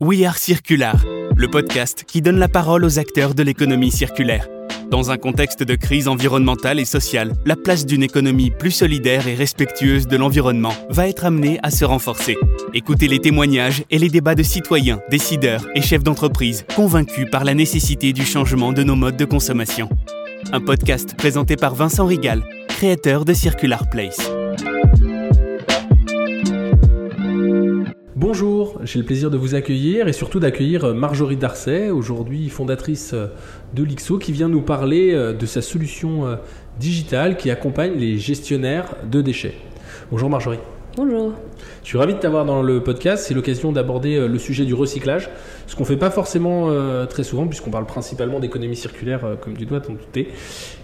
We Are Circular, le podcast qui donne la parole aux acteurs de l'économie circulaire. Dans un contexte de crise environnementale et sociale, la place d'une économie plus solidaire et respectueuse de l'environnement va être amenée à se renforcer. Écoutez les témoignages et les débats de citoyens, décideurs et chefs d'entreprise convaincus par la nécessité du changement de nos modes de consommation. Un podcast présenté par Vincent Rigal, créateur de Circular Place. Bonjour, j'ai le plaisir de vous accueillir et surtout d'accueillir Marjorie Darcet, aujourd'hui fondatrice de l'IXO, qui vient nous parler de sa solution digitale qui accompagne les gestionnaires de déchets. Bonjour Marjorie. Bonjour. Je suis ravi de t'avoir dans le podcast. C'est l'occasion d'aborder le sujet du recyclage, ce qu'on ne fait pas forcément très souvent, puisqu'on parle principalement d'économie circulaire, comme tu dois t'en douter.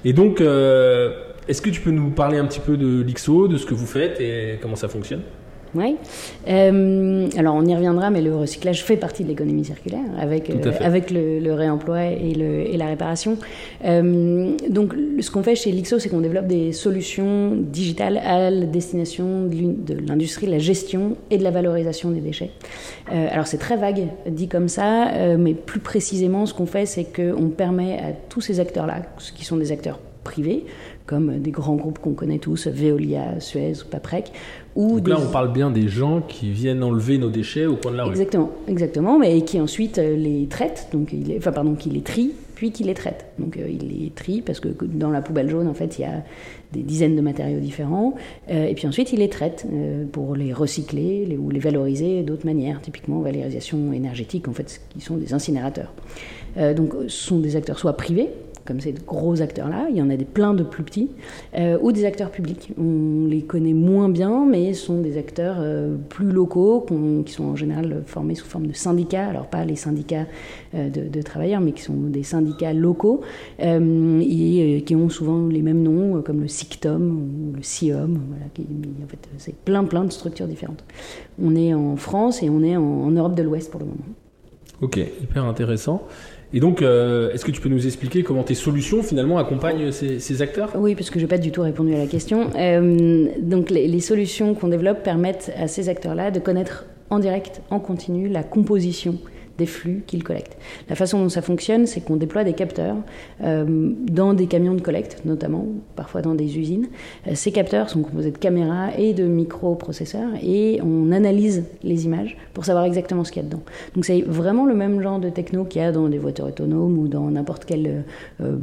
Et donc, est-ce que tu peux nous parler un petit peu de l'IXO, de ce que vous faites et comment ça fonctionne? Oui. Euh, alors on y reviendra, mais le recyclage fait partie de l'économie circulaire avec, euh, avec le, réemploi et, le, et la réparation. Euh, donc ce qu'on fait chez Lixo, c'est qu'on développe des solutions digitales à la destination de l'industrie, de la gestion et de la valorisation des déchets. alors c'est très vague dit comme ça, mais plus précisément ce qu'on fait, c'est qu'on permet à tous ces acteurs-là, qui sont des acteurs privés, comme des grands groupes qu'on connaît tous, Veolia, Suez ou Paprec. Ou Donc là, on parle bien des gens qui viennent enlever nos déchets au coin de la rue. Exactement, exactement, mais qui ensuite euh, les traitent, donc il enfin pardon, qui les trient, puis qui les traitent. Donc euh, il les trie parce que dans la poubelle jaune, en fait, il y a des dizaines de matériaux différents, euh, et puis ensuite il les traite pour les recycler ou les valoriser d'autres manières, typiquement valorisation énergétique, en fait, qui sont des incinérateurs. donc ce sont des acteurs soit privés, comme ces gros acteurs-là, il y en a des plein de plus petits, euh, ou des acteurs publics. On les connaît moins bien, mais sont des acteurs euh, plus locaux, qui sont en général formés sous forme de syndicats, alors pas les syndicats euh, de, travailleurs, mais qui sont des syndicats locaux, et qui ont souvent les mêmes noms, comme le SICTOM ou le SIOM, voilà, en fait, c'est plein plein de structures différentes. On est en France et on est en Europe de l'Ouest pour le moment. Ok, hyper intéressant. Et donc, euh, est-ce que tu peux nous expliquer comment tes solutions finalement accompagnent ces, acteurs? Oui, parce que je n'ai pas du tout répondu à la question. Euh, donc, les, les solutions qu'on développe permettent à ces acteurs-là de connaître en direct, en continu, la composition des flux qu'ils collectent. La façon dont ça fonctionne, c'est qu'on déploie des capteurs euh, dans des camions de collecte, notamment, parfois dans des usines. Euh, ces capteurs sont composés de caméras et de microprocesseurs et on analyse les images pour savoir exactement ce qu'il y a dedans. Donc c'est vraiment le même genre de techno qu'il y a dans des voitures autonomes ou dans n'importe quelle euh,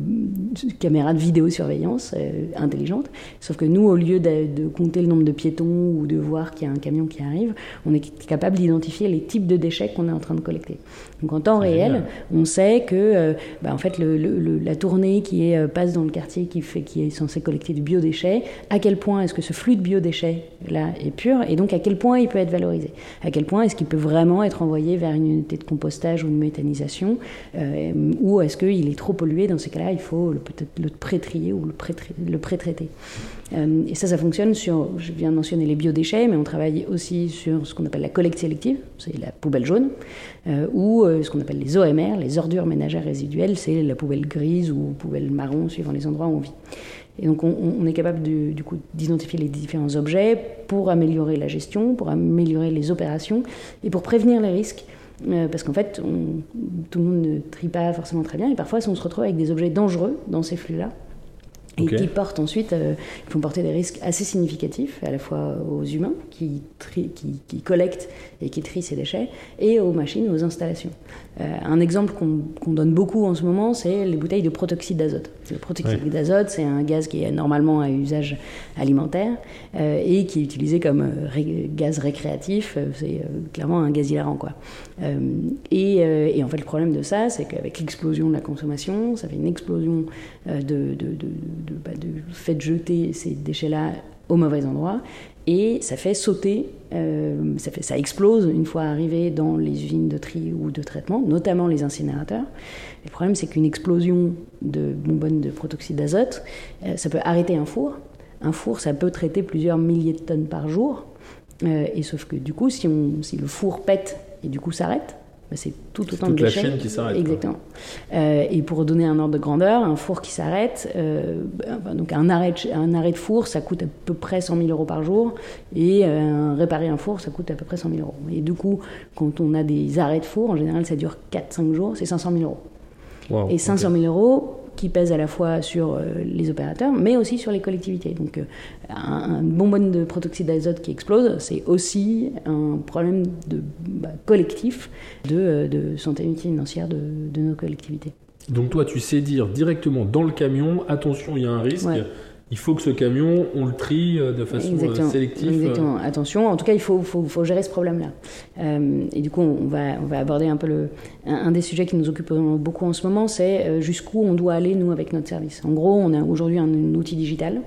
caméra de vidéosurveillance intelligente. Sauf que nous, au lieu de compter le nombre de piétons ou de voir qu'il y a un camion qui arrive, on est capable d'identifier les types de déchets qu'on est en train de collecter. Donc en temps réel, on sait que euh, bah, en fait, le, la tournée qui est, euh, passe dans le quartier qui, fait, qui est censé collecter du biodéchet, à quel point est-ce que ce flux de biodéchets là est pur et donc à quel point il peut être valorisé? À quel point est-ce qu'il peut vraiment être envoyé vers une unité de compostage ou une méthanisation euh, Ou est-ce qu'il est trop pollué? Dans ces cas-là, il faut peut-être le pré-trier ou le pré-traiter. Et ça, ça fonctionne sur, je viens de mentionner les biodéchets, mais on travaille aussi sur ce qu'on appelle la collecte sélective, c'est la poubelle jaune ou euh, ce qu'on appelle les OMR, les ordures ménagères résiduelles, c'est la poubelle grise ou poubelle marron suivant les endroits où on vit. Et donc on, est capable du coup d'identifier les différents objets pour améliorer la gestion, pour améliorer les opérations et pour prévenir les risques. Euh, parce qu'en fait, tout le monde ne trie pas forcément très bien et parfois on se retrouve avec des objets dangereux dans ces flux-là et qui portent ensuite, euh, ils font porter des risques assez significatifs, à la fois aux humains qui, qui, collectent et qui trient ces déchets, et aux machines, aux installations. Euh, un exemple qu'on donne beaucoup en ce moment, c'est les bouteilles de protoxyde d'azote. Le protoxyde d'azote, c'est un gaz qui est normalement à usage alimentaire euh, et qui est utilisé comme gaz récréatif. c'est clairement un gaz hilarant, quoi. Et, et, en fait, le problème de ça, c'est qu'avec l'explosion de la consommation, ça fait une explosion de, de, de de, bah, de fait de jeter ces déchets-là au mauvais endroit et ça fait sauter, euh, ça, fait, ça explose une fois arrivé dans les usines de tri ou de traitement, notamment les incinérateurs. le problème, c'est qu'une explosion de bonbonnes de protoxyde d'azote, euh, ça peut arrêter un four. Un four, ça peut traiter plusieurs milliers de tonnes par jour. Euh, et sauf que du coup, si, on, si le four pète et du coup s'arrête, c'est tout autant de toute la déchets. chaîne qui s'arrête. Exactement. Euh, et pour donner un ordre de grandeur, un four qui s'arrête, euh, bah, donc un arrêt, de, un arrêt de four, ça coûte à peu près 100 000 euros par jour, et euh, réparer un four, ça coûte à peu près 100 000 euros. Et du coup, quand on a des arrêts de four, en général, ça dure 4-5 jours, c'est 500 000 euros. Wow, Et 500 ok. 000 euros qui pèsent à la fois sur euh, les opérateurs, mais aussi sur les collectivités. Donc, euh, un, bonbonne de protoxyde d'azote qui explose, c'est aussi un problème de, bah, collectif de, euh, de santé financière de, de nos collectivités. Donc toi, tu sais dire directement dans le camion, attention, il y a un risque. Ouais. Il faut que ce camion, on le trie euh, de façon euh, Exactement. sélective. euh, Exactement. Attention, en tout cas, il faut, faut, faut gérer ce problème-là. Euh, et du coup, on va, on va aborder un peu le, un, un des sujets qui nous occupe beaucoup en ce moment, c'est jusqu'où on doit aller, nous, avec notre service. En gros, on a aujourd'hui un, un outil digital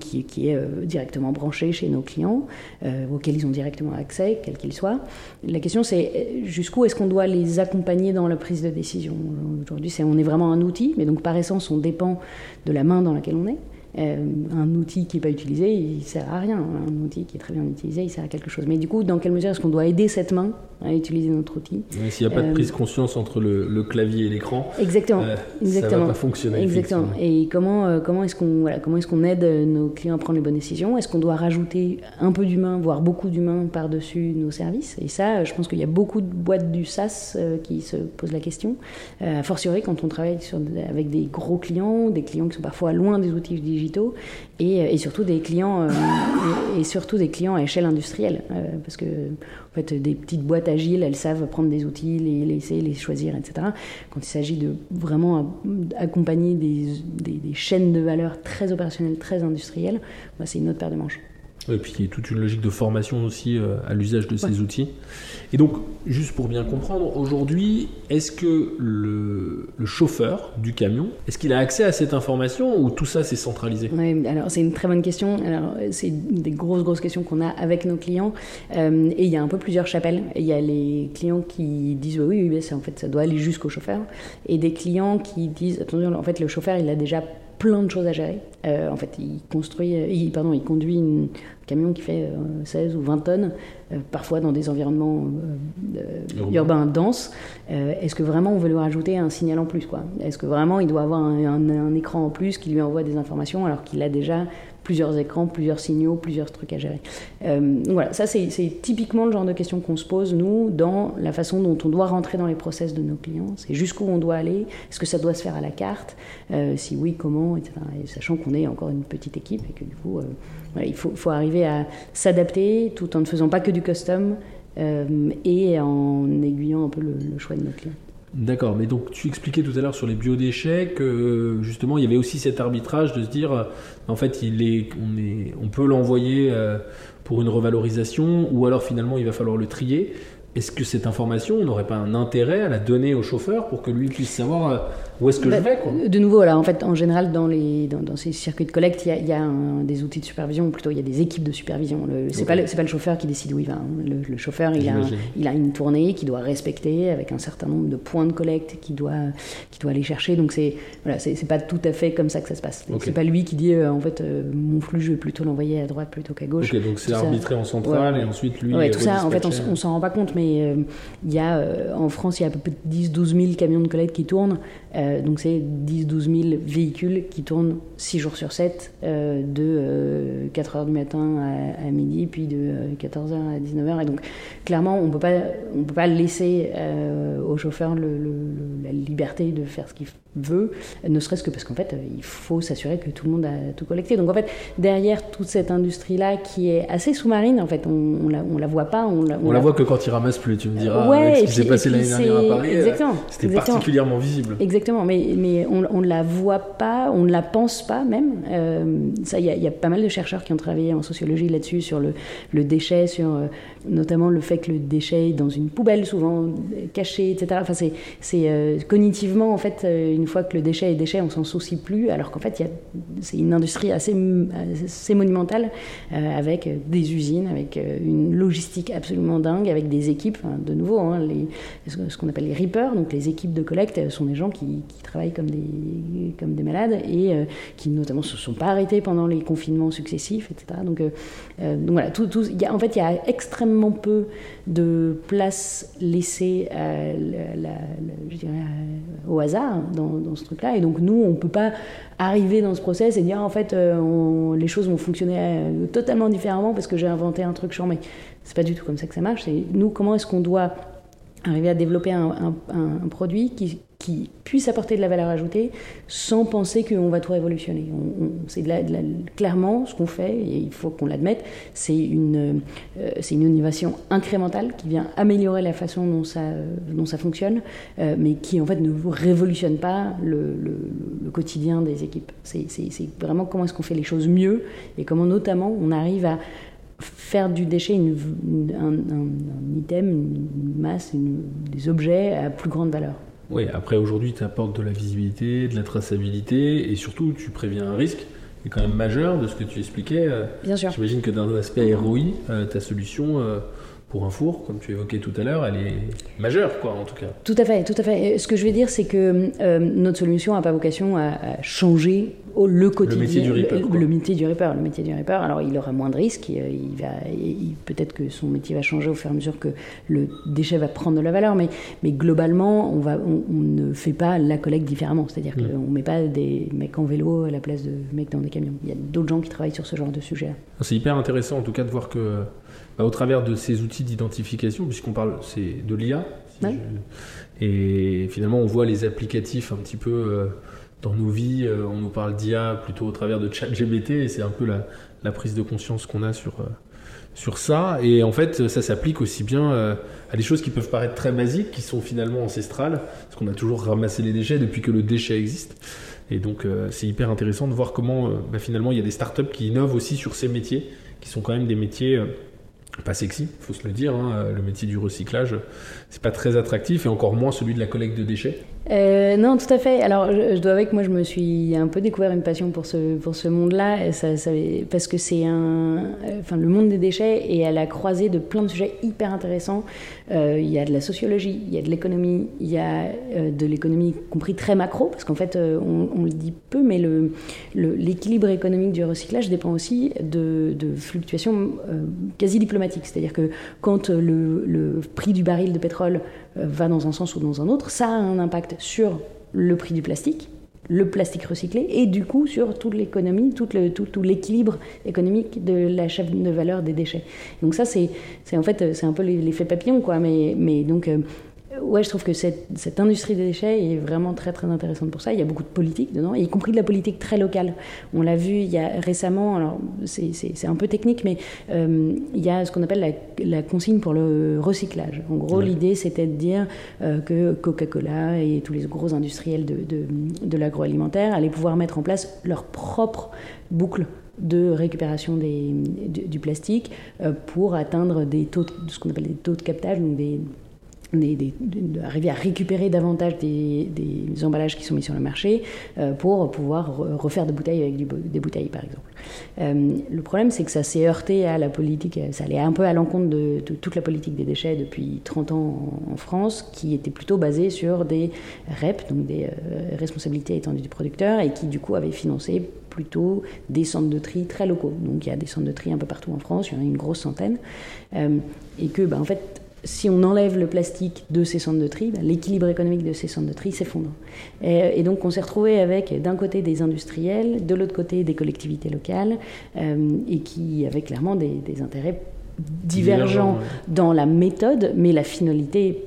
qui, qui est euh, directement branché chez nos clients, euh, auquel ils ont directement accès, quel qu'il soit. La question, c'est jusqu'où est-ce qu'on doit les accompagner dans la prise de décision? Aujourd'hui, on est vraiment un outil, mais donc par essence, on dépend de la main dans laquelle on est. Euh, un outil qui n'est pas utilisé, il sert à rien. Un outil qui est très bien utilisé, il sert à quelque chose. Mais du coup, dans quelle mesure est-ce qu'on doit aider cette main à utiliser notre outil S'il n'y a pas de Euh, prise de conscience entre le, le clavier et l'écran, Exactement. euh, Exactement. ça va pas fonctionner. Exactement. Et comment, euh, comment est-ce qu'on voilà, comment est-ce qu'on aide nos clients à prendre les bonnes décisions? Est-ce qu'on doit rajouter un peu d'humain, voire beaucoup d'humain par-dessus nos services? Et ça, je pense qu'il y a beaucoup de boîtes du SaaS qui se posent la question. A fortiori quand on travaille sur, avec des gros clients, des clients qui sont parfois loin des outils euh, et surtout des clients euh, et, surtout des clients à échelle industrielle, euh, parce que en fait, des petites boîtes agiles, elles savent prendre des outils, les laisser, les choisir, etc. Quand il s'agit de vraiment accompagner des, des, des chaînes de valeur très opérationnelles, très industrielles, bah, c'est une autre paire de manches. Et puis il y a toute une logique de formation aussi euh, à l'usage de ces outils. Et donc, juste pour bien comprendre, aujourd'hui, est-ce que le, le chauffeur du camion, est-ce qu'il a accès à cette information ou tout ça c'est centralisé? Ouais, alors c'est une très bonne question. Alors c'est des grosses grosses questions qu'on a avec nos clients. Euh, et il y a un peu plusieurs chapelles. Il y a les clients qui disent oui oui, oui ça, en fait ça doit aller jusqu'au chauffeur, et des clients qui disent attention en fait le chauffeur il a déjà plein de choses à gérer. Euh, en fait, il construit, euh, il, pardon, il conduit une- un camion qui fait euh, 16 ou 20 tonnes, euh, parfois dans des environnements euh, euh, Urbain. urbains denses. Euh, Est-ce que vraiment on veut lui rajouter un signal en plus quoi? Est-ce que vraiment il doit avoir un, un- un écran en plus qui lui envoie des informations alors qu'il a déjà plusieurs écrans, plusieurs signaux, plusieurs trucs à gérer? Euh, voilà, ça c'est c'est typiquement le genre de questions qu'on se pose nous dans la façon dont on doit rentrer dans les process de nos clients. C'est jusqu'où on doit aller. Est-ce que ça doit se faire à la carte? Euh, Si oui, comment, etc. Et sachant qu'on est encore une petite équipe et que du coup, euh, il faut, arriver à s'adapter tout en ne faisant pas que du custom euh, et en aiguillant un peu le, choix de nos clients. D'accord, mais donc tu expliquais tout à l'heure sur les biodéchets que euh, justement il y avait aussi cet arbitrage de se dire euh, en fait on, on peut l'envoyer pour une revalorisation ou alors finalement il va falloir le trier. Est-ce que cette information, on n'aurait pas un intérêt à la donner au chauffeur pour que lui puisse savoir où est-ce que Bah, je vais quoi De nouveau, là, en fait, en général, dans, les, dans, dans ces circuits de collecte, il y a, il y a un- des outils de supervision, ou plutôt il y a des équipes de supervision. Le- C'est Ok. pas, le- c'est pas le chauffeur qui décide où il va. hein. Le, le chauffeur, il a, il a une tournée qu'il doit respecter avec un certain nombre de points de collecte qu'il doit, qu'il doit aller chercher. Donc c'est voilà, pas tout à fait comme ça que ça se passe. Ok. C'est pas lui qui dit euh, en fait euh, mon flux, je vais plutôt l'envoyer à droite plutôt qu'à gauche. Donc c'est ça. arbitré en centrale Ouais. et ensuite lui. Ouais, tout ça, en fait, on, on s'en rend pas compte, mais euh, y a, en France, il y a à peu près 10-12 000 camions de collecte qui tournent. Euh, donc, c'est 10-12 000 véhicules qui tournent 6 jours sur 7, euh, de 4 h du matin à, à midi, puis de 14 h à 19 h. Et donc, clairement, on peut pas, on peut pas laisser euh, au chauffeur le- le- le- la liberté de faire ce qu'il veut, ne serait-ce que parce qu'en fait, euh, il faut s'assurer que tout le monde a tout collecté. Donc, en fait, derrière toute cette industrie-là qui est assez sous-marine, en fait, on, on la, on la voit pas, on la, On la voit que quand il ramasse plus, tu me diras. Ouais, ce qui s'est passé l'année dernière à Paris, euh, exactement, c'était particulièrement visible. Exactement, mais, on ne la voit pas, on ne la pense pas même. Euh, il y, a- pas mal de chercheurs qui ont travaillé en sociologie là-dessus, sur le, déchet, sur euh, notamment le fait que le déchet est dans une poubelle, souvent euh, caché, etc. Enfin, c'est, cognitivement, en fait, une fois que le déchet est déchet, on s'en soucie plus, alors qu'en fait, c'est une industrie assez, monumentale, avec des usines, avec une logistique absolument dingue, avec des équipes, de nouveau, hein, ce qu'on appelle les reapers, donc les équipes de collecte, sont des gens qui, qui travaillent comme des, comme des malades et qui notamment se sont pas arrêtés pendant les confinements successifs, etc. Donc, donc voilà, tout, tout, y a, en fait, il y a extrêmement peu de place laissée au hasard dans, ce truc-là. Et donc, nous, on ne peut pas arriver dans ce process et dire, en fait, euh, les choses vont fonctionner euh, totalement différemment parce que j'ai inventé un truc charmé. C'est pas du tout comme ça que ça marche. C'est nous, comment est-ce qu'on doit arriver à développer un, produit qui, puisse apporter de la valeur ajoutée sans penser qu'on va tout révolutionner. c'est clairement ce qu'on fait, et il faut qu'on l'admette, c'est une, euh, c'est innovation incrémentale qui vient améliorer la façon dont ça, fonctionne, euh, mais qui en fait ne révolutionne pas le, le, quotidien des équipes. C'est, vraiment comment est-ce qu'on fait les choses mieux et comment notamment on arrive à faire du déchet une, un, item, une masse, des objets à plus grande valeur. Oui, après aujourd'hui, tu apportes de la visibilité, de la traçabilité et surtout tu préviens un risque qui est quand même majeur de ce que tu expliquais. Euh, Bien sûr. J'imagine que dans l'aspect ROI, euh, ta solution euh, pour un four, comme tu évoquais tout à l'heure, elle est majeure, quoi, en tout cas. Tout à fait, tout à fait. Ce que je veux dire, c'est que notre solution n'a pas vocation à changer le quotidien. Le métier du Reaper. Le, métier du Reaper. Le métier du. Alors, il aura moins de risques. Il, va, peut-être que son métier va changer au fur et à mesure que le déchet va prendre de la valeur. Mais, mais globalement, on, va, on, ne fait pas la collecte différemment. C'est-à-dire mm. qu'on ne met pas des mecs en vélo à la place de mecs dans des camions. Il y a d'autres gens qui travaillent sur ce genre de sujet. C'est hyper intéressant, en tout cas, de voir que, bah, au travers de ces outils d'identification, puisqu'on parle, c'est de l'IA. et finalement, on voit les applicatifs un petit peu. Euh, dans nos vies, euh, on nous parle d'IA plutôt au travers de ChatGPT, et c'est un peu la, prise de conscience qu'on a sur, euh, sur ça. Et en fait, ça s'applique aussi bien à des choses qui peuvent paraître très basiques, qui sont finalement ancestrales, parce qu'on a toujours ramassé les déchets depuis que le déchet existe. Et donc, c'est hyper intéressant de voir comment bah, finalement il y a des startups qui innovent aussi sur ces métiers, qui sont quand même des métiers pas sexy, faut se le dire. Hein. Le métier du recyclage, c'est pas très attractif, et encore moins celui de la collecte de déchets. Euh, non, tout à fait. Alors, je, dois avouer que moi, je me suis un peu découvert une passion pour ce, pour ce monde-là, parce que c'est un. Enfin, le monde des déchets est à la croisée de plein de sujets hyper intéressants. Euh, il y a de la sociologie, il y a de l'économie, il y a euh, de l'économie compris très macro, parce qu'en fait, on, le dit peu, mais l'équilibre le, économique du recyclage dépend aussi de, de fluctuations quasi diplomatiques. C'est-à-dire que quand le, le prix du baril de pétrole va dans un sens ou dans un autre, ça a un impact sur le prix du plastique, le plastique recyclé, et du coup sur toute l'économie, tout, l'équilibre économique de la chaîne de valeur des déchets. Donc ça, c'est en fait, c'est un peu l'effet papillon, quoi. Mais, mais donc, euh, ouais, je trouve que cette, cette, industrie des déchets est vraiment très très intéressante pour ça. Il y a beaucoup de politique dedans, y compris de la politique très locale. On l'a vu il y a récemment, alors c'est un peu technique, mais euh, il y a ce qu'on appelle la, la, consigne pour le recyclage. En gros, l'idée c'était de dire euh, que Coca-Cola et tous les gros industriels de, de, de l'agroalimentaire allaient pouvoir mettre en place leur propre boucle de récupération des, du, plastique euh, pour atteindre des taux, ce qu'on appelle des taux de captage, donc des d'arriver à récupérer davantage des, emballages qui sont mis sur le marché euh, pour pouvoir refaire des bouteilles avec des bouteilles, par exemple. Euh, le problème, c'est que ça s'est heurté à la politique, ça allait un peu à l'encontre de, toute la politique des déchets depuis 30 ans en, France, qui était plutôt basée sur des REP, donc des euh, responsabilités étendues du producteur, et qui du coup avait financé plutôt des centres de tri très locaux. Donc il y a des centres de tri un peu partout en France, il y en a une grosse centaine, et que, bah, en fait, si on enlève le plastique de ces centres de tri, bah, l'équilibre économique de ces centres de tri s'effondre. Et, donc on s'est retrouvé avec d'un côté des industriels, de l'autre côté des collectivités locales, euh, et qui avaient clairement des, intérêts divergents dans la méthode, mais la finalité,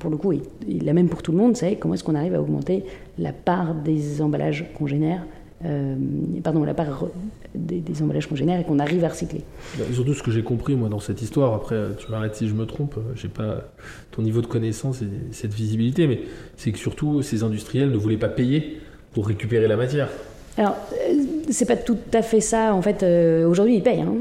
pour le coup, est, la même pour tout le monde, c'est comment est-ce qu'on arrive à augmenter la part des emballages qu'on génère euh, pardon, la part des, emballages qu'on génère et qu'on arrive à recycler. Bah, surtout ce que j'ai compris moi dans cette histoire, après tu m'arrêtes si je me trompe, j'ai pas ton niveau de connaissance et cette visibilité, mais c'est que surtout ces industriels ne voulaient pas payer pour récupérer la matière. Alors, euh, c'est pas tout à fait ça. En fait, aujourd'hui, ils payent. Hein.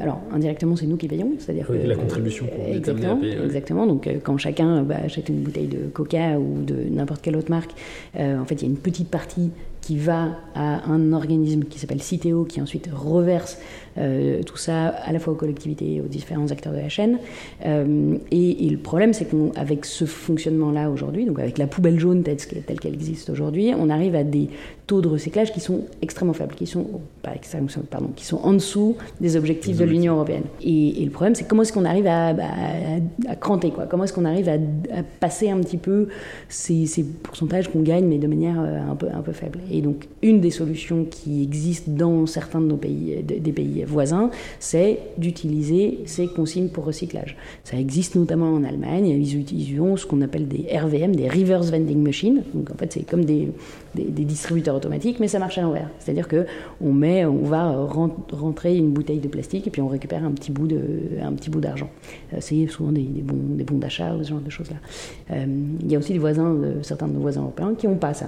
alors, indirectement, c'est nous qui payons. C'est-à-dire que, la contribution qu'on est amené à payer. Exactement. Donc, quand chacun bah, achète une bouteille de Coca ou de n'importe quelle autre marque, en fait, il y a une petite partie qui va à un organisme qui s'appelle Citeo, qui ensuite reverse euh, tout ça à la fois aux collectivités et aux différents acteurs de la chaîne. Euh, et, le problème, c'est qu'avec ce fonctionnement-là aujourd'hui, donc avec la poubelle jaune telle, qu'elle existe aujourd'hui, on arrive à des taux de recyclage qui sont extrêmement faibles, qui sont, pas pardon, qui sont en dessous des objectifs de l'Union européenne. Et, le problème, c'est comment est-ce qu'on arrive à, à, cranter, quoi? Comment est-ce qu'on arrive à, passer un petit peu ces, ces pourcentages qu'on gagne, mais de manière euh, un peu, un peu faible? Et donc, une des solutions qui existent dans certains de nos pays, des pays voisins, c'est d'utiliser ces consignes pour recyclage. Ça existe notamment en Allemagne. Ils utilisent ce qu'on appelle des RVM, des Reverse Vending Machines. Donc en fait, c'est comme des, des, distributeurs automatiques, mais ça marche à l'envers. C'est-à-dire que on met, on va rentrer une bouteille de plastique et puis on récupère un petit bout de, un petit bout d'argent. Euh, c'est souvent des, bons d'achat ou ce genre de choses-là. Euh, il y a aussi des voisins, certains de nos voisins européens, qui n'ont pas ça.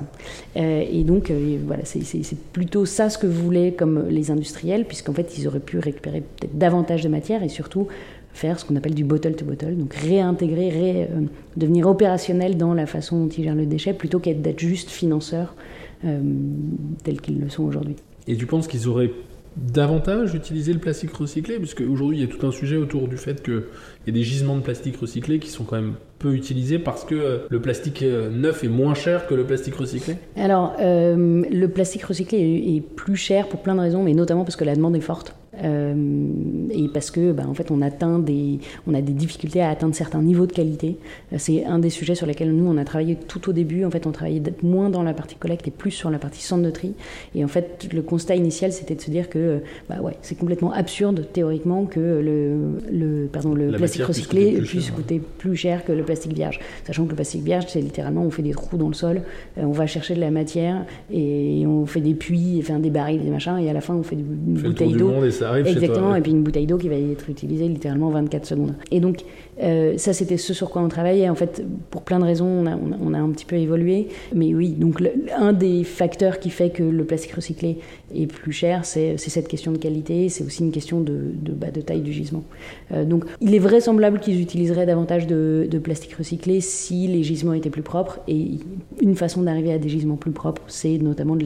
Euh, et donc voilà, c'est plutôt ça ce que voulaient comme les industriels, puisqu'en fait ils auraient pu récupérer peut-être davantage de matière et surtout faire ce qu'on appelle du bottle to bottle, donc réintégrer, euh, devenir opérationnel dans la façon dont ils gèrent le déchet plutôt qu'être d'être juste financeurs euh, tels qu'ils le sont aujourd'hui. Et tu penses qu'ils auraient davantage utilisé le plastique recyclé? Parce qu'aujourd'hui, il y a tout un sujet autour du fait qu'il y a des gisements de plastique recyclé qui sont quand même peu utilisés parce que euh, le plastique neuf est moins cher que le plastique recyclé? Alors, le plastique recyclé est plus cher pour plein de raisons, mais notamment parce que la demande est forte. Euh, et parce que, bah, en fait, on atteint des, on a des difficultés à atteindre certains niveaux de qualité. Euh, c'est un des sujets sur lesquels nous on a travaillé tout au début. En fait, on travaillait moins dans la partie collecte et plus sur la partie centre de tri. Et en fait, le constat initial, c'était de se dire que, bah ouais, c'est complètement absurde théoriquement que le, le, pardon, le plastique recyclé puisse coûter, plus, cher que le plastique vierge, sachant que le plastique vierge, c'est littéralement on fait des trous dans le sol, euh, on va chercher de la matière et on fait des puits, enfin des barils, des machins, et à la fin on fait une bouteille d'eau. Exactement, et puis une bouteille d'eau qui va être utilisée littéralement 24 secondes. Et donc, euh, ça, c'était ce sur quoi on travaillait. En fait, pour plein de raisons, on a, un petit peu évolué. Mais oui, donc un des facteurs qui fait que le plastique recyclé est plus cher, c'est cette question de qualité. C'est aussi une question de, bah, taille du gisement. Euh, donc, il est vraisemblable qu'ils utiliseraient davantage de, plastique recyclé si les gisements étaient plus propres. Et une façon d'arriver à des gisements plus propres, c'est notamment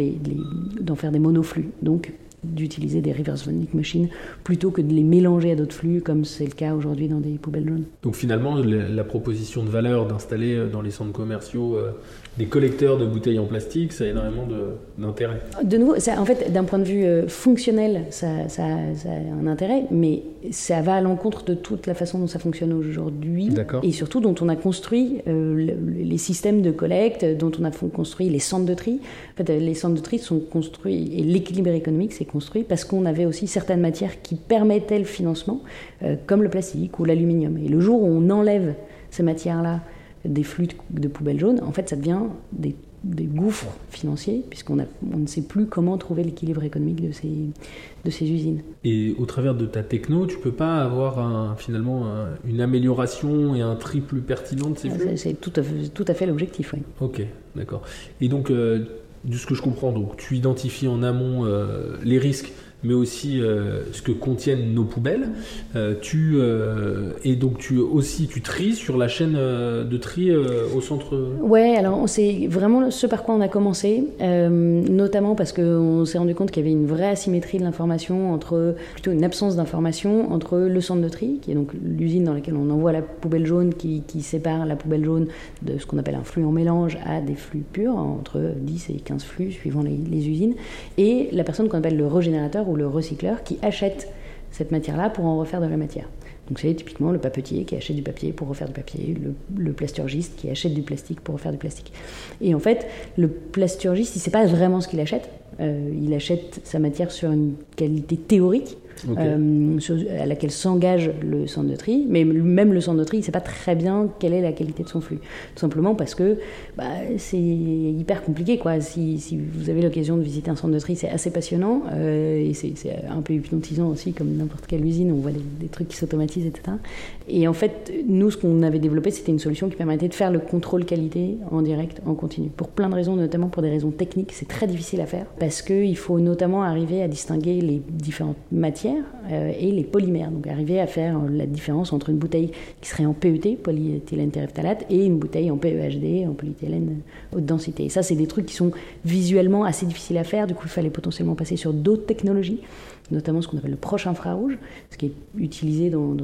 d'en faire des monoflux. Donc, d'utiliser des reverse vending machines plutôt que de les mélanger à d'autres flux comme c'est le cas aujourd'hui dans des poubelles jaunes. Donc finalement la, proposition de valeur d'installer euh, dans les centres commerciaux euh, des collecteurs de bouteilles en plastique, ça a énormément d'intérêt. De, nouveau, ça, en fait d'un point de vue euh, fonctionnel, ça, ça, ça, a un intérêt, mais ça va à l'encontre de toute la façon dont ça fonctionne aujourd'hui et surtout dont on a construit les systèmes de collecte, dont on a construit les centres de tri. En fait, les centres de tri sont construits et l'équilibre économique c'est construit parce qu'on avait aussi certaines matières qui permettaient le financement, euh, comme le plastique ou l'aluminium. Et le jour où on enlève ces matières-là des flux de, poubelles jaunes, en fait, ça devient des, gouffres financiers, puisqu'on on ne sait plus comment trouver l'équilibre économique de ces, de ces usines. Et au travers de ta techno, tu peux pas avoir un, finalement une amélioration et un tri plus pertinent de ces flux C'est tout à fait, tout à fait l'objectif, oui. Ok, d'accord. Et donc, euh, de ce que je comprends, donc tu identifies en amont euh, les risques mais aussi euh, ce que contiennent nos poubelles. Euh, euh, et donc tu aussi tu tries sur la chaîne de tri au centre. Ouais, alors c'est vraiment ce par quoi on a commencé, notamment parce qu'on s'est rendu compte qu'il y avait une vraie asymétrie de l'information entre plutôt une absence d'information entre le centre de tri, qui est donc l'usine dans laquelle on envoie la poubelle jaune, qui, sépare la poubelle jaune de ce qu'on appelle un flux en mélange à des flux purs entre 10 et 15 flux suivant les usines, et la personne qu'on appelle le régénérateur le recycleur qui achète cette matière-là pour en refaire de la matière. Donc c'est typiquement le papetier qui achète du papier pour refaire du papier, le, plasturgiste qui achète du plastique pour refaire du plastique. Et en fait, le plasturgiste, il ne sait pas vraiment ce qu'il achète. Euh, il achète sa matière sur une qualité théorique, euh, à laquelle s'engage le centre de tri. Mais même le centre de tri, il ne sait pas très bien quelle est la qualité de son flux. Tout simplement parce que bah, c'est hyper compliqué. Quoi. Si, vous avez l'occasion de visiter un centre de tri, c'est assez passionnant euh, et c'est un peu hypnotisant aussi, comme n'importe quelle usine. On voit des trucs qui s'automatisent, etc. Et en fait, nous, ce qu'on avait développé, c'était une solution qui permettait de faire le contrôle qualité en direct, en continu. Pour plein de raisons, notamment pour des raisons techniques, c'est très difficile à faire parce qu'il faut notamment arriver à distinguer les différentes matières euh, et les polymères. Donc arriver à faire la différence entre une bouteille qui serait en PET, polyéthylène terephthalate, et une bouteille en PEHD, en polyéthylène haute densité. Et ça, c'est des trucs qui sont visuellement assez difficiles à faire. Du coup, il fallait potentiellement passer sur d'autres technologies notamment ce qu'on appelle le proche infrarouge, ce qui est utilisé dans,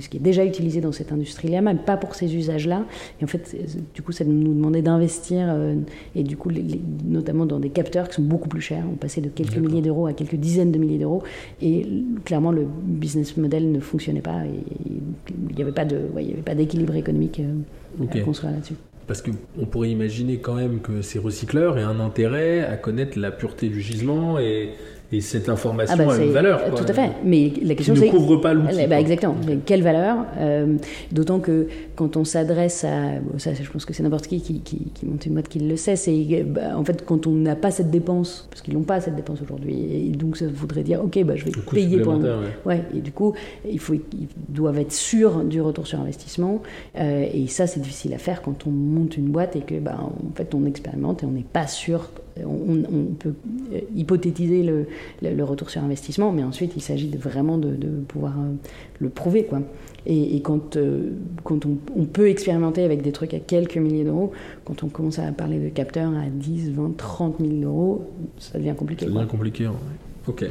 ce qui est déjà utilisé dans cette industrie-là, même pas pour ces usages-là. Et en fait, du coup, ça nous demandait d'investir euh, et du coup, notamment dans des capteurs qui sont beaucoup plus chers. On passait de quelques milliers d'euros à quelques dizaines de milliers d'euros, et clairement, le business model ne fonctionnait pas. Et il n'y avait pas de, il y avait pas d'équilibre économique euh, à construire là-dessus. Parce qu'on pourrait imaginer quand même que ces recycleurs aient un intérêt à connaître la pureté du gisement et, et cette information ah bah, a une valeur. Tout à fait. Mais la question c'est. ne couvre pas l'outil. Bah, exactement. Quelle valeur euh, D'autant que quand on s'adresse à. ça, je pense que c'est n'importe qui qui, qui qui, monte une boîte qui le sait. C'est bah, en fait quand on n'a pas cette dépense, parce qu'ils n'ont pas cette dépense aujourd'hui. Et donc ça voudrait dire ok, bah, je vais payer pour. Un... Ouais. Et du coup, il faut, ils doivent être sûrs du retour sur investissement. Euh, et ça, c'est difficile à faire quand on monte une boîte et que bah, en fait on expérimente et on n'est pas sûr on, peut euh, hypothétiser le, retour sur investissement, mais ensuite il s'agit vraiment de, pouvoir euh, le prouver. Quoi. Et, quand, euh, quand on, peut expérimenter avec des trucs à quelques milliers d'euros, quand on commence à parler de capteurs à 10, 20, 30 000 euros, ça devient compliqué. Ça devient compliqué, Ok.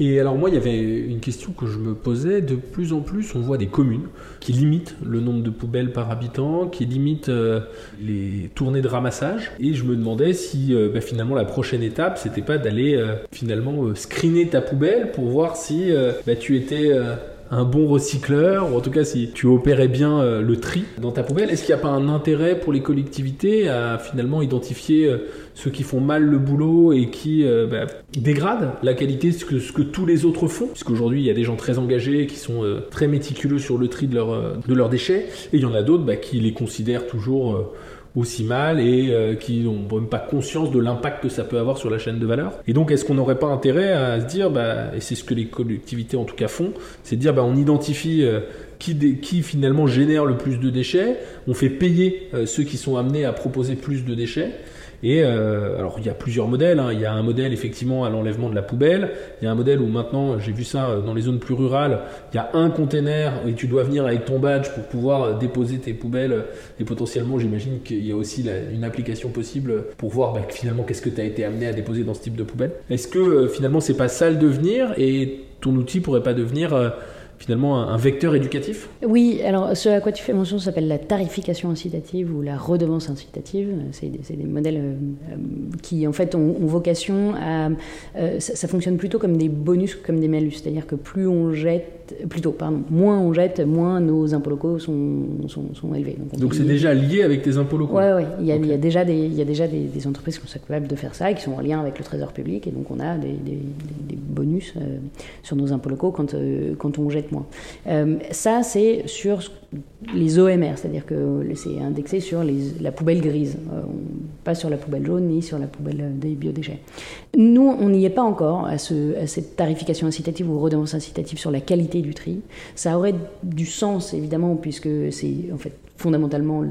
Et alors moi, il y avait une question que je me posais. De plus en plus, on voit des communes qui limitent le nombre de poubelles par habitant, qui limitent euh, les tournées de ramassage. Et je me demandais si euh, bah, finalement la prochaine étape, c'était pas d'aller euh, finalement screener ta poubelle pour voir si bah, tu étais un bon recycleur, ou en tout cas si tu opérais bien euh, le tri dans ta poubelle, est-ce qu'il n'y a pas un intérêt pour les collectivités à finalement identifier euh, ceux qui font mal le boulot et qui euh, bah, dégradent la qualité de ce que, ce que tous les autres font? Puisqu'aujourd'hui, il y a des gens très engagés qui sont très méticuleux sur le tri de, leur, de leurs déchets, et il y en a d'autres bah, qui les considèrent toujours aussi mal et euh, qui n'ont même pas conscience de l'impact que ça peut avoir sur la chaîne de valeur. Et donc, est-ce qu'on n'aurait pas intérêt à se dire, bah, et c'est ce que les collectivités en tout cas font, c'est dire, bah, on identifie euh, qui, qui, finalement génère le plus de déchets, on fait payer euh, ceux qui sont amenés à proposer plus de déchets, et euh, alors il y a plusieurs modèles. Hein. Il y a un modèle effectivement à l'enlèvement de la poubelle. Il y a un modèle où maintenant, j'ai vu ça euh, dans les zones plus rurales, il y a un container et tu dois venir avec ton badge pour pouvoir euh, déposer tes poubelles. Et potentiellement, j'imagine qu'il y a aussi une application possible pour voir bah, finalement qu'est-ce que tu as été amené à déposer dans ce type de poubelle. Est-ce que finalement c'est pas ça le devenir et ton outil pourrait pas devenir finalement un, vecteur éducatif Oui, alors ce à quoi tu fais mention s'appelle la tarification incitative ou la redevance incitative. C'est des, modèles euh, qui en fait ont, vocation à... Euh, ça, fonctionne plutôt comme des bonus comme des malus, c'est-à-dire que plus on jette, plutôt, pardon, moins on jette, moins nos impôts locaux sont, sont, élevés. Donc c'est déjà lié avec tes impôts locaux Oui, ouais. il, y a, il y a déjà, des, il y a déjà des, entreprises qui sont capables de faire ça et qui sont en lien avec le trésor public et donc on a des, bonus euh, sur nos impôts locaux quand, quand on jette euh, ça, c'est sur les OMR, c'est-à-dire que c'est indexé sur la poubelle grise, euh, pas sur la poubelle jaune ni sur la poubelle des biodéchets. Nous, on n'y est pas encore à, cette tarification incitative ou redevance incitative sur la qualité du tri. Ça aurait du sens, évidemment, puisque c'est en fait fondamentalement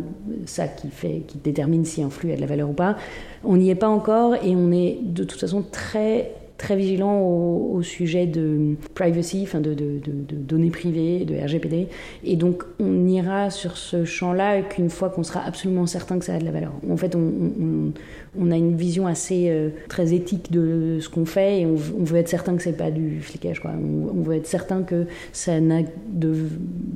ça qui détermine si un flux a de la valeur ou pas. On n'y est pas encore et on est de toute façon très très vigilant au, sujet de privacy, enfin de, de, données privées, de RGPD. Et donc, on ira sur ce champ-là qu'une fois qu'on sera absolument certain que ça a de la valeur. En fait, on, on, a une vision assez euh, très éthique de ce qu'on fait et on, veut être certain que c'est pas du flicage. Quoi. On, veut être certain que ça n'a de,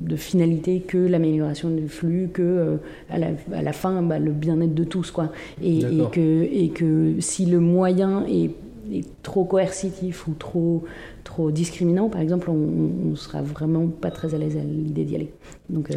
de, finalité que l'amélioration du flux, que euh, à, la, à, la, fin, bah, le bien-être de tous. Quoi. Et, et, que, et que si le moyen est est trop coercitif ou trop, trop discriminant, par exemple, on ne sera vraiment pas très à l'aise à l'idée d'y aller. Donc, euh,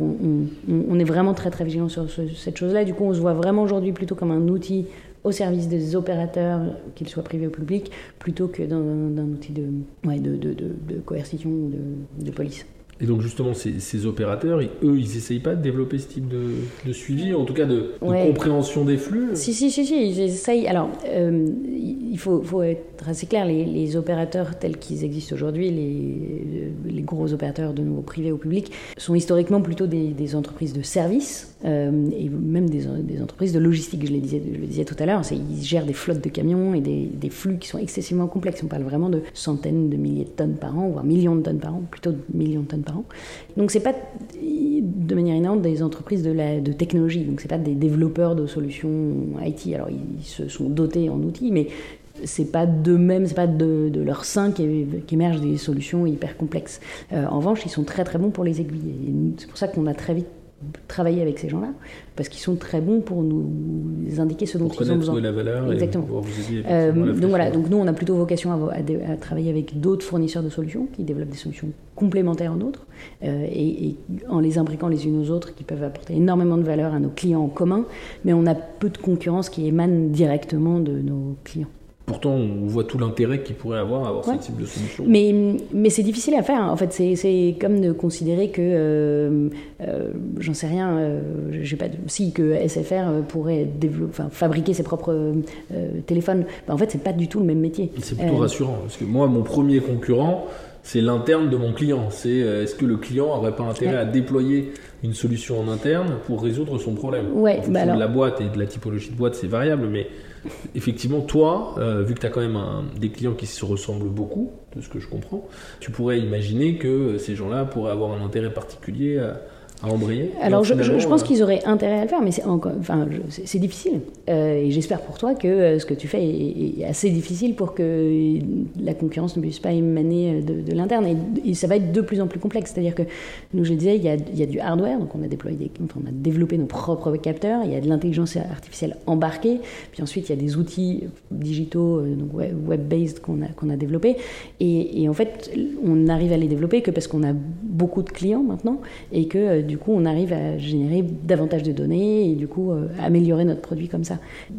on, on, est vraiment très très vigilant sur cette chose-là. Du coup, on se voit vraiment aujourd'hui plutôt comme un outil au service des opérateurs, qu'ils soient privés ou publics, plutôt que d'un outil de, ouais, de, de, de, coercition ou de police. Et donc justement, ces, opérateurs, eux, ils n'essayent pas de développer ce type de, suivi, en tout cas de, compréhension des flux Si, si, si, si ils essayent. Alors, euh, il faut, faut, être assez clair, les, opérateurs tels qu'ils existent aujourd'hui, les, gros opérateurs de nouveau privés ou publics, sont historiquement plutôt des, entreprises de services euh, et même des, entreprises de logistique, je le disais, tout à l'heure. Ils gèrent des flottes de camions et des, des, flux qui sont excessivement complexes. On parle vraiment de centaines de milliers de tonnes par an, voire millions de tonnes par an, plutôt de millions de tonnes par an. Donc c'est pas de manière inhérente des entreprises de, la, de technologie, donc c'est pas des développeurs de solutions IT. Alors ils se sont dotés en outils, mais c'est pas d'eux-mêmes, c'est pas de, de leur sein qu'émergent des solutions hyper complexes. Euh, en revanche, ils sont très très bons pour les aiguiller. C'est pour ça qu'on a très vite travailler avec ces gens-là parce qu'ils sont très bons pour nous indiquer ce dont ils ont besoin. la valeur Exactement. Et vous aider euh, donc voilà, donc nous on a plutôt vocation à, à, travailler avec d'autres fournisseurs de solutions qui développent des solutions complémentaires aux nôtres euh, et, et, en les imbriquant les unes aux autres qui peuvent apporter énormément de valeur à nos clients en commun, mais on a peu de concurrence qui émane directement de nos clients. Pourtant, on voit tout l'intérêt qu'il pourrait avoir à avoir ce type de solution. Mais, mais c'est difficile à faire. En fait, c'est comme de considérer que, euh, euh, j'en sais rien, euh, j'ai pas, si que SFR pourrait développer, fabriquer ses propres téléphones. Ben, en fait, c'est pas du tout le même métier. C'est plutôt rassurant parce que moi, mon premier concurrent, c'est l'interne de mon client. C'est est-ce que le client n'aurait pas intérêt à déployer une solution en interne pour résoudre son problème? Ouais, bah de la boîte et de la typologie de boîte, c'est variable, mais effectivement, toi, euh, vu que tu as quand même des clients qui se ressemblent beaucoup, de ce que je comprends, tu pourrais imaginer que ces gens-là pourraient avoir un intérêt particulier à à embrayer Alors, je, pense euh, qu'ils auraient intérêt à le faire, mais c'est enfin, c'est difficile. Euh, et j'espère pour toi que euh, ce que tu fais est, assez difficile pour que la concurrence ne puisse pas émaner de, l'interne. Et, ça va être de plus en plus complexe. C'est-à-dire que, nous, je le disais, il y, a, il y, a, du hardware, donc on a déployé, des, on a développé nos propres capteurs. Il y a de l'intelligence artificielle embarquée. Puis ensuite, il y a des outils digitaux, donc web-based qu'on a, qu'on a développés. Et, et, en fait, on arrive à les développer que parce qu'on a beaucoup de clients maintenant et que du coup, on arrive à générer davantage de données et du coup, euh, améliorer notre produit comme ça.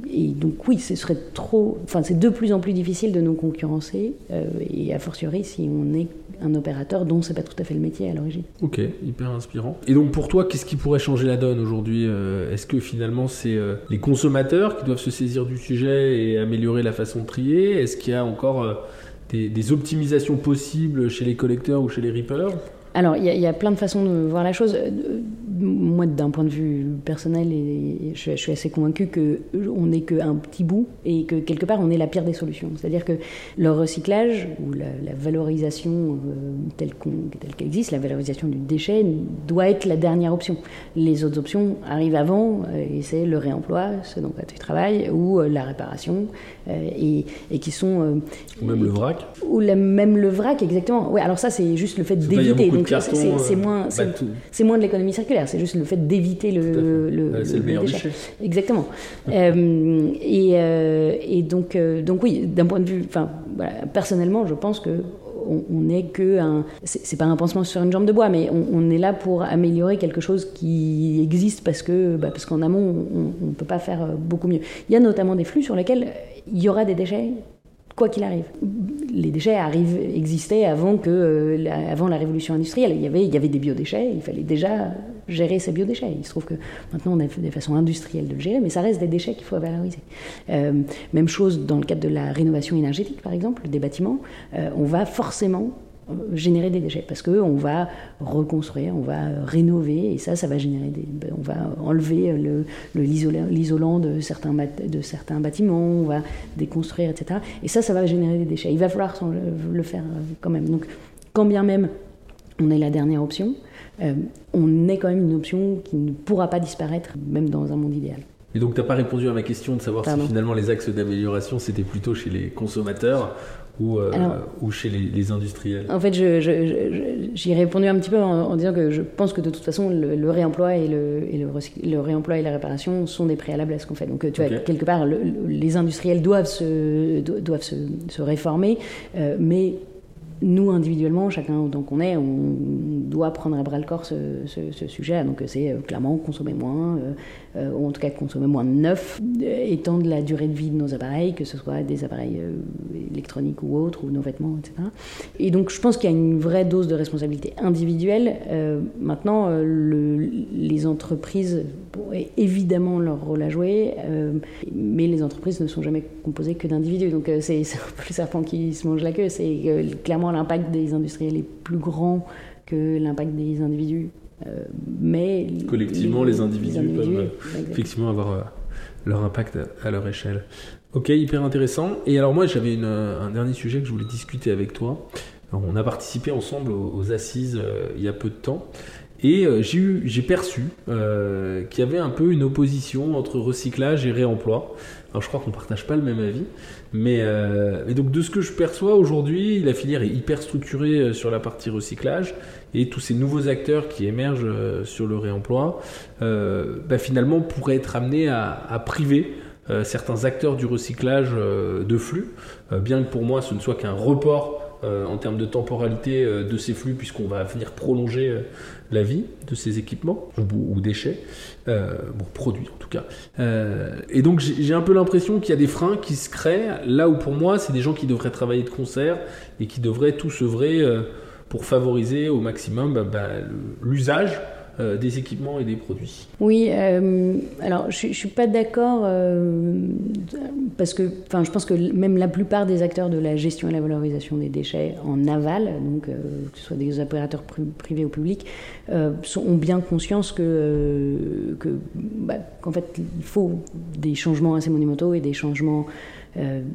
Et donc, oui, ce serait trop. Enfin, c'est de plus en plus difficile de nous concurrencer euh, et a fortiori si on est un opérateur dont c'est pas tout à fait le métier à l'origine. Ok, hyper inspirant. Et donc, pour toi, qu'est-ce qui pourrait changer la donne aujourd'hui euh, Est-ce que finalement, c'est les consommateurs qui doivent se saisir du sujet et améliorer la façon de trier? Est-ce qu'il y a encore des, des optimisations possibles chez les collecteurs ou chez les rippers? Alors, il y, a plein de façons de voir la chose. Euh, moi, d'un point de vue personnel, et je, suis assez convaincu qu'on n'est qu'un petit bout et que quelque part, on est la pire des solutions. C'est-à-dire que le recyclage ou la, valorisation euh, telle qu'elle existe, la valorisation du déchet, doit être la dernière option. Les autres options arrivent avant euh, et c'est le réemploi, ce dont tu travailles, ou la réparation, et, qui sont. ou même le vrac Ou même le vrac, exactement. Oui, alors ça, c'est juste le fait d'éviter c'est moins, bah, c'est moins de l'économie circulaire, c'est juste le fait d'éviter le, le, le, déchet. Exactement. euh, et, euh, et, donc, euh, donc oui, d'un point de vue, enfin, personnellement, je pense que on n'est que un. C'est pas un pansement sur une jambe de bois, mais on, est là pour améliorer quelque chose qui existe parce que bah, parce qu'en amont, on ne peut pas faire beaucoup mieux. Il y a notamment des flux sur lesquels il y aura des déchets quoi qu'il arrive. Les déchets arrivent, existaient avant, que, euh, la, avant la révolution industrielle. Il y, avait, il y avait des biodéchets, il fallait déjà gérer ces biodéchets. Il se trouve que maintenant on a des façons industrielles de le gérer, mais ça reste des déchets qu'il faut valoriser. Euh, même chose dans le cadre de la rénovation énergétique, par exemple, des bâtiments. Euh, on va forcément générer des déchets parce qu'on va reconstruire, on va rénover et ça, ça va générer des. Ben, on va enlever le, l'isolant de certains, bâtiments, on va déconstruire, etc. Et ça, ça va générer des déchets. Il va falloir le faire euh, quand même. Donc, quand bien même on est la dernière option, euh, on est quand même une option qui ne pourra pas disparaître, même dans un monde idéal. Et donc, tu n'as pas répondu à ma question de savoir si finalement les axes d'amélioration, c'était plutôt chez les consommateurs ou, euh, ou chez les, industriels? En fait, j'y ai répondu un petit peu en, disant que je pense que de toute façon, le, réemploi et, le, et le, réemploi et la réparation sont des préalables à ce qu'on fait. Donc, tu vois, quelque part, les industriels doivent se, doivent se, se réformer, euh, mais nous, individuellement, chacun autant qu'on est, on doit prendre à bras le corps ce, sujet. Donc, c'est clairement consommer moins, ou en tout cas consommer moins de neuf, étendre la durée de vie de nos appareils, que ce soit des appareils électroniques ou autres, ou nos vêtements, etc. Et donc, je pense qu'il y a une vraie dose de responsabilité individuelle. maintenant, le, les entreprises ont évidemment leur rôle à jouer, mais les entreprises ne sont jamais composées que d'individus. Donc, c'est un peu le serpent qui se mange la queue. C'est clairement l'impact des industriels est plus grand que l'impact des individus. Euh, mais collectivement, les, individus, peuvent effectivement avoir euh, leur impact à, leur échelle. Ok, hyper intéressant. Et alors moi, j'avais un dernier sujet que je voulais discuter avec toi. on a participé ensemble aux, assises euh, il y a peu de temps. Et j'ai perçu qu'il y avait un peu une opposition entre recyclage et réemploi. Alors je crois qu'on ne partage pas le même avis, euh, mais, donc de ce que je perçois aujourd'hui, la filière est hyper structurée euh, sur la partie recyclage et tous ces nouveaux acteurs qui émergent euh, sur le réemploi, bah, finalement pourraient être amenés à, priver certains acteurs du recyclage de flux, bien que pour moi ce ne soit qu'un report euh, en termes de temporalité euh, de ces flux, puisqu'on va venir prolonger euh, la vie de ces équipements ou, déchets, bon, produits en tout cas. et donc j'ai un peu l'impression qu'il y a des freins qui se créent, là où pour moi c'est des gens qui devraient travailler de concert et qui devraient tous œuvrer pour favoriser au maximum bah, bah, l'usage euh, des équipements et des produits. Oui, euh, alors je ne suis pas d'accord euh, parce que je pense que même la plupart des acteurs de la gestion et la valorisation des déchets en aval, donc que ce soit des opérateurs privés ou publics, ont bien conscience que, bah, qu'en fait il faut des changements assez monumentaux et des changements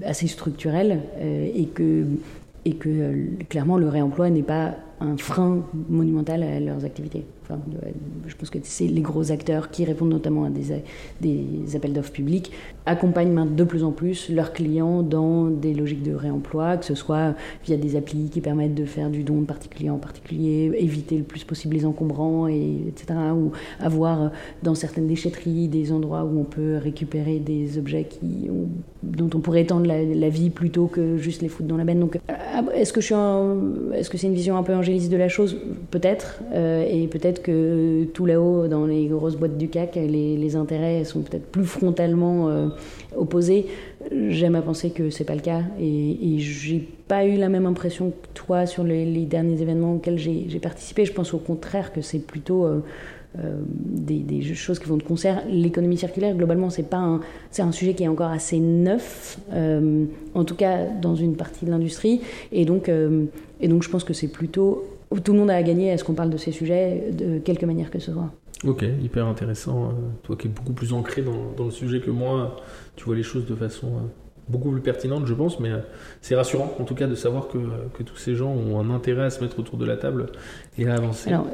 assez structurels et que et que clairement le réemploi n'est pas un frein monumental à leurs activités. Enfin, je pense que c'est les gros acteurs qui répondent notamment à des, appels d'offres publics, accompagnent de plus en plus leurs clients dans des logiques de réemploi, que ce soit via des applis qui permettent de faire du don de particulier en particulier, éviter le plus possible les encombrants, et, etc. Ou avoir dans certaines déchetteries des endroits où on peut récupérer des objets qui dont on pourrait étendre la, vie plutôt que juste les foutre dans la benne. Donc, est-ce que c'est -ce c'est -ce une vision un peu de la chose Peut-être. Euh, et peut-être que tout là-haut, dans les grosses boîtes du CAC, les, intérêts sont peut-être plus frontalement euh, opposés. J'aime à penser que c'est pas le cas. Et, et j'ai pas eu la même impression que toi sur les, derniers événements auxquels j'ai participé. Je pense au contraire que c'est plutôt. Euh, des, choses qui vont de concert. L'économie circulaire, globalement, c'est pas un, c'est un sujet qui est encore assez neuf, en tout cas dans une partie de l'industrie, et donc, et donc je pense que c'est plutôt tout le monde a à gagner à ce qu'on parle de ces sujets de quelque manière que ce soit. Ok, hyper intéressant. Euh, toi qui es beaucoup plus ancré dans, le sujet que moi, tu vois les choses de façon euh, beaucoup plus pertinente, je pense, mais euh, c'est rassurant en tout cas de savoir que, que, tous ces gens ont un intérêt à se mettre autour de la table et à avancer. Alors,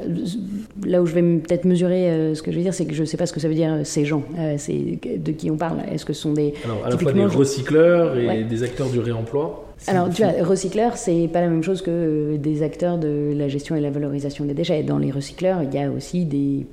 là où je vais peut-être mesurer ce que je veux dire, c'est que je ne sais pas ce que ça veut dire ces gens. c'est de qui on parle Est-ce que ce sont des. Alors, à la fois des recycleurs et des acteurs du réemploi alors, tu vois, recycleur, c'est pas la même chose que des acteurs de la gestion et la valorisation des déchets. Dans les recycleurs, il y a aussi des,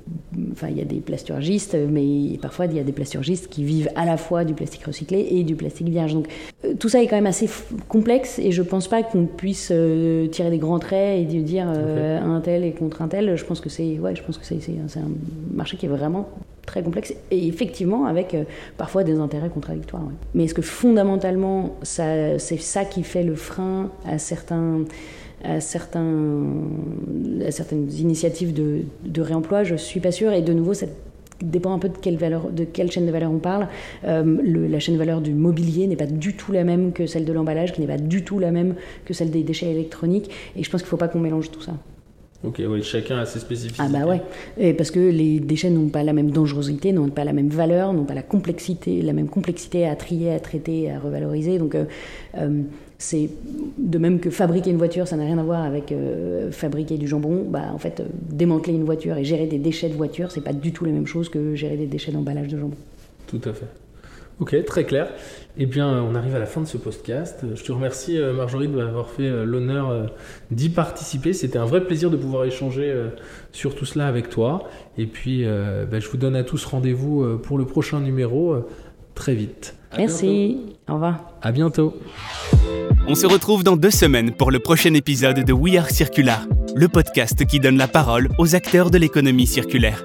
enfin, il y a des plasturgistes, mais parfois il y a des plasturgistes qui vivent à la fois du plastique recyclé et du plastique vierge. Donc, euh, tout ça est quand même assez complexe et je pense pas qu'on puisse euh, tirer des grands traits et dire euh, un tel est contre un tel. Je pense que c'est, ouais, je pense que c'est un marché qui est vraiment très complexe et effectivement avec euh, parfois des intérêts contradictoires. Mais est-ce que fondamentalement c'est ça qui fait le frein à certains à, certaines initiatives de, de réemploi? Je suis pas sûre et de nouveau ça dépend un peu de quelle, valeur, de quelle chaîne de valeur on parle. Euh, la chaîne de valeur du mobilier n'est pas du tout la même que celle de l'emballage, qui n'est pas du tout la même que celle des déchets électroniques. Et je pense qu'il ne faut pas qu'on mélange tout ça. Ok, oui, chacun a ses spécificités. Ah bah ouais, et parce que les déchets n'ont pas la même dangerosité, n'ont pas la même valeur, n'ont pas la complexité, la même complexité à trier, à traiter, à revaloriser. Donc euh, euh, c'est de même que fabriquer une voiture, ça n'a rien à voir avec euh, fabriquer du jambon. Bah en fait, démanteler une voiture et gérer des déchets de voiture, c'est pas du tout la même chose que gérer des déchets d'emballage de jambon. Tout à fait. Ok, très clair. Eh bien, on arrive à la fin de ce podcast. Je te remercie, euh, Marjorie, de m'avoir fait euh, l'honneur euh, d'y participer. C'était un vrai plaisir de pouvoir échanger sur tout cela avec toi. Et puis, bah, je vous donne à tous rendez-vous pour le prochain numéro très vite. Merci. Au revoir. À bientôt. On se retrouve dans deux semaines pour le prochain épisode de We Are Circular, le podcast qui donne la parole aux acteurs de l'économie circulaire.